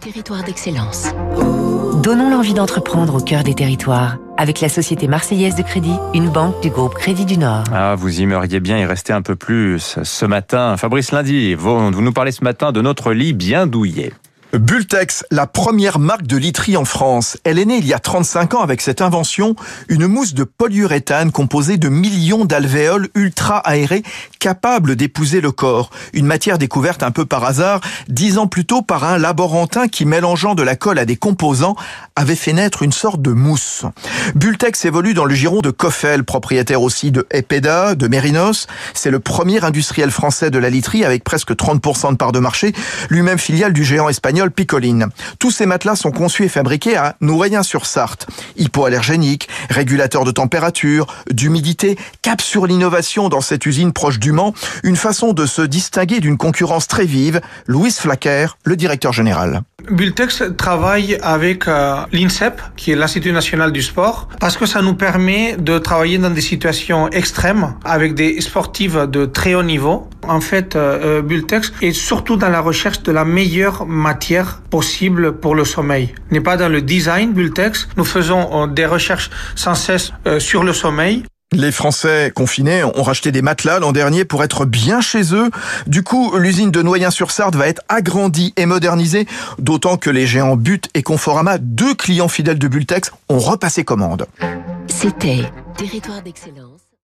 territoire d'excellence. Donnons l'envie d'entreprendre au cœur des territoires. Avec la Société Marseillaise de Crédit, une banque du groupe Crédit du Nord. Ah, vous aimeriez bien y rester un peu plus ce matin. Fabrice Lundi, vous, vous nous parlez ce matin de notre lit bien douillet. Bultex, la première marque de literie en France. Elle est née il y a 35 ans avec cette invention, une mousse de polyuréthane composée de millions d'alvéoles ultra aérées capables d'épouser le corps. Une matière découverte un peu par hasard, dix ans plus tôt par un laborantin qui, mélangeant de la colle à des composants, avait fait naître une sorte de mousse. Bultex évolue dans le giron de Coffel, propriétaire aussi de Epeda, de Mérinos. C'est le premier industriel français de la literie avec presque 30% de part de marché, lui-même filiale du géant espagnol Picoline. Tous ces matelas sont conçus et fabriqués à Nourrien-sur-Sarthe. Hypoallergéniques, régulateurs de température, d'humidité, cap sur l'innovation dans cette usine proche du Mans, une façon de se distinguer d'une concurrence très vive. Louis Flacker, le directeur général. Bultex travaille avec euh, l'INSEP, qui est l'Institut national du sport, parce que ça nous permet de travailler dans des situations extrêmes avec des sportifs de très haut niveau. En fait, euh, euh Bultex est surtout dans la recherche de la meilleure matière possible pour le sommeil. N'est pas dans le design Bultex. Nous faisons euh, des recherches sans cesse euh, sur le sommeil. Les Français confinés ont racheté des matelas l'an dernier pour être bien chez eux. Du coup, l'usine de Noyen-sur-Sarthe va être agrandie et modernisée, d'autant que les géants But et Conforama, deux clients fidèles de Bultex, ont repassé commande. C'était Territoire d'excellence.